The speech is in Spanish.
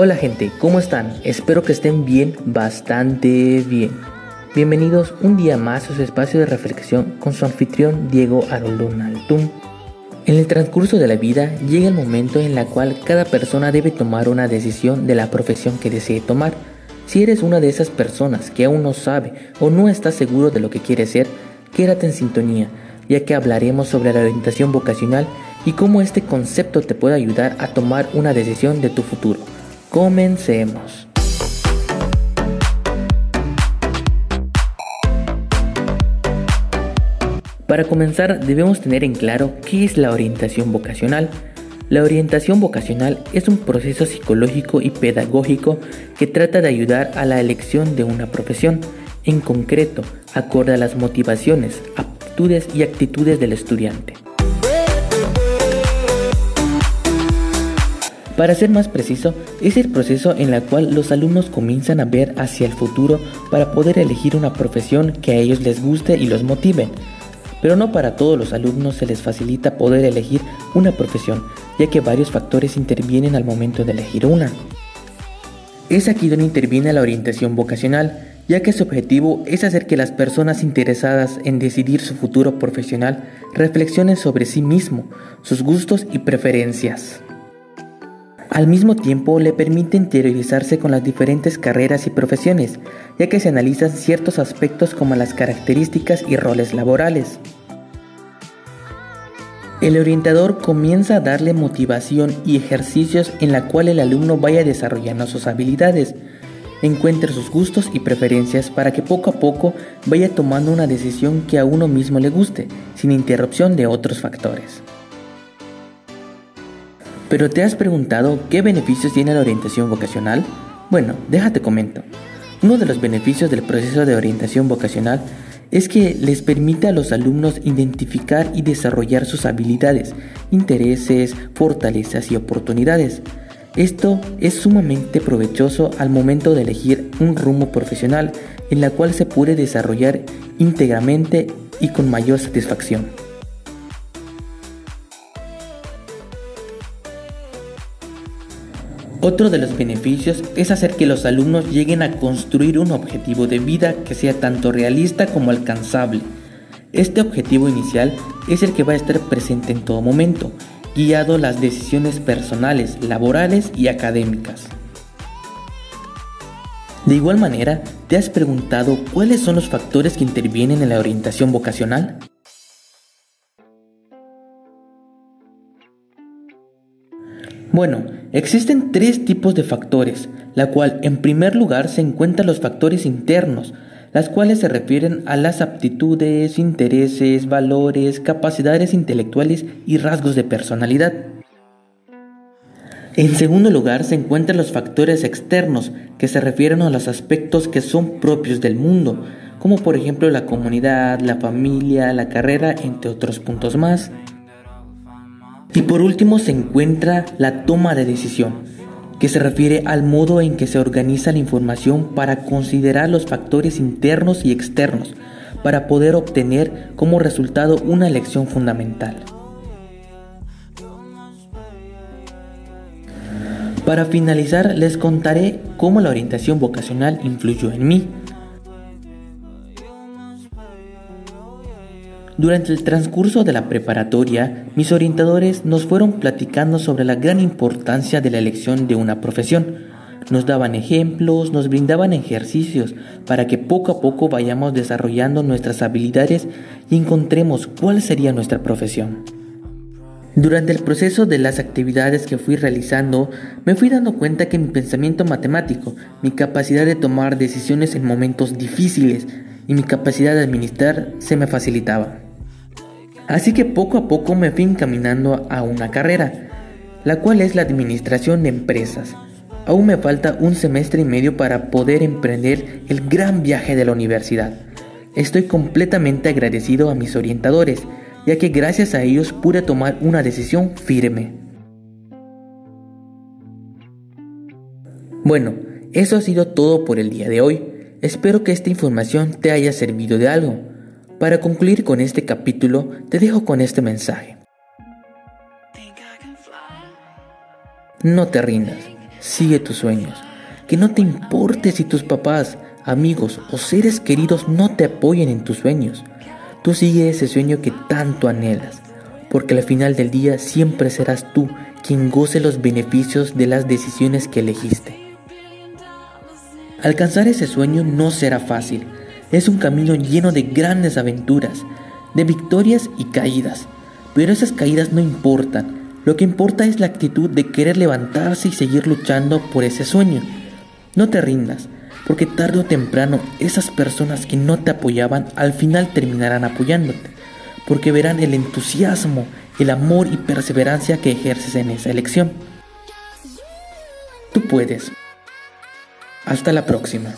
Hola gente, ¿cómo están? Espero que estén bien, bastante bien. Bienvenidos un día más a su espacio de reflexión con su anfitrión Diego Haroldo Naltum. En el transcurso de la vida llega el momento en el cual cada persona debe tomar una decisión de la profesión que desee tomar. Si eres una de esas personas que aún no sabe o no está seguro de lo que quiere ser, quédate en sintonía, ya que hablaremos sobre la orientación vocacional y cómo este concepto te puede ayudar a tomar una decisión de tu futuro. Comencemos. Para comenzar debemos tener en claro qué es la orientación vocacional. La orientación vocacional es un proceso psicológico y pedagógico que trata de ayudar a la elección de una profesión, en concreto, acorde a las motivaciones, aptitudes y actitudes del estudiante. Para ser más preciso, es el proceso en el cual los alumnos comienzan a ver hacia el futuro para poder elegir una profesión que a ellos les guste y los motive. Pero no para todos los alumnos se les facilita poder elegir una profesión, ya que varios factores intervienen al momento de elegir una. Es aquí donde interviene la orientación vocacional, ya que su objetivo es hacer que las personas interesadas en decidir su futuro profesional reflexionen sobre sí mismo, sus gustos y preferencias. Al mismo tiempo le permite interiorizarse con las diferentes carreras y profesiones, ya que se analizan ciertos aspectos como las características y roles laborales. El orientador comienza a darle motivación y ejercicios en la cual el alumno vaya desarrollando sus habilidades, encuentre sus gustos y preferencias para que poco a poco vaya tomando una decisión que a uno mismo le guste, sin interrupción de otros factores. ¿Pero te has preguntado qué beneficios tiene la orientación vocacional? Bueno, déjate comento. Uno de los beneficios del proceso de orientación vocacional es que les permite a los alumnos identificar y desarrollar sus habilidades, intereses, fortalezas y oportunidades. Esto es sumamente provechoso al momento de elegir un rumbo profesional en la cual se puede desarrollar íntegramente y con mayor satisfacción. Otro de los beneficios es hacer que los alumnos lleguen a construir un objetivo de vida que sea tanto realista como alcanzable. Este objetivo inicial es el que va a estar presente en todo momento, guiado las decisiones personales, laborales y académicas. De igual manera, ¿te has preguntado cuáles son los factores que intervienen en la orientación vocacional? Bueno, existen tres tipos de factores, la cual en primer lugar se encuentran los factores internos, las cuales se refieren a las aptitudes, intereses, valores, capacidades intelectuales y rasgos de personalidad. En segundo lugar se encuentran los factores externos, que se refieren a los aspectos que son propios del mundo, como por ejemplo la comunidad, la familia, la carrera, entre otros puntos más. Y por último se encuentra la toma de decisión, que se refiere al modo en que se organiza la información para considerar los factores internos y externos, para poder obtener como resultado una elección fundamental. Para finalizar, les contaré cómo la orientación vocacional influyó en mí. Durante el transcurso de la preparatoria, mis orientadores nos fueron platicando sobre la gran importancia de la elección de una profesión. Nos daban ejemplos, nos brindaban ejercicios para que poco a poco vayamos desarrollando nuestras habilidades y encontremos cuál sería nuestra profesión. Durante el proceso de las actividades que fui realizando, me fui dando cuenta que mi pensamiento matemático, mi capacidad de tomar decisiones en momentos difíciles y mi capacidad de administrar se me facilitaba. Así que poco a poco me fui encaminando a una carrera, la cual es la administración de empresas. Aún me falta un semestre y medio para poder emprender el gran viaje de la universidad. Estoy completamente agradecido a mis orientadores, ya que gracias a ellos pude tomar una decisión firme. Bueno, eso ha sido todo por el día de hoy. Espero que esta información te haya servido de algo. Para concluir con este capítulo, te dejo con este mensaje. No te rindas. sigue tus sueños. Que no te importe si tus papás, amigos o seres queridos no te apoyen en tus sueños. Tú sigue ese sueño que tanto anhelas, porque al final del día siempre serás tú quien goce los beneficios de las decisiones que elegiste. Alcanzar ese sueño no será fácil, es un camino lleno de grandes aventuras, de victorias y caídas, pero esas caídas no importan, lo que importa es la actitud de querer levantarse y seguir luchando por ese sueño. No te rindas, porque tarde o temprano esas personas que no te apoyaban al final terminarán apoyándote, porque verán el entusiasmo, el amor y perseverancia que ejerces en esa elección. Tú puedes. Hasta la próxima.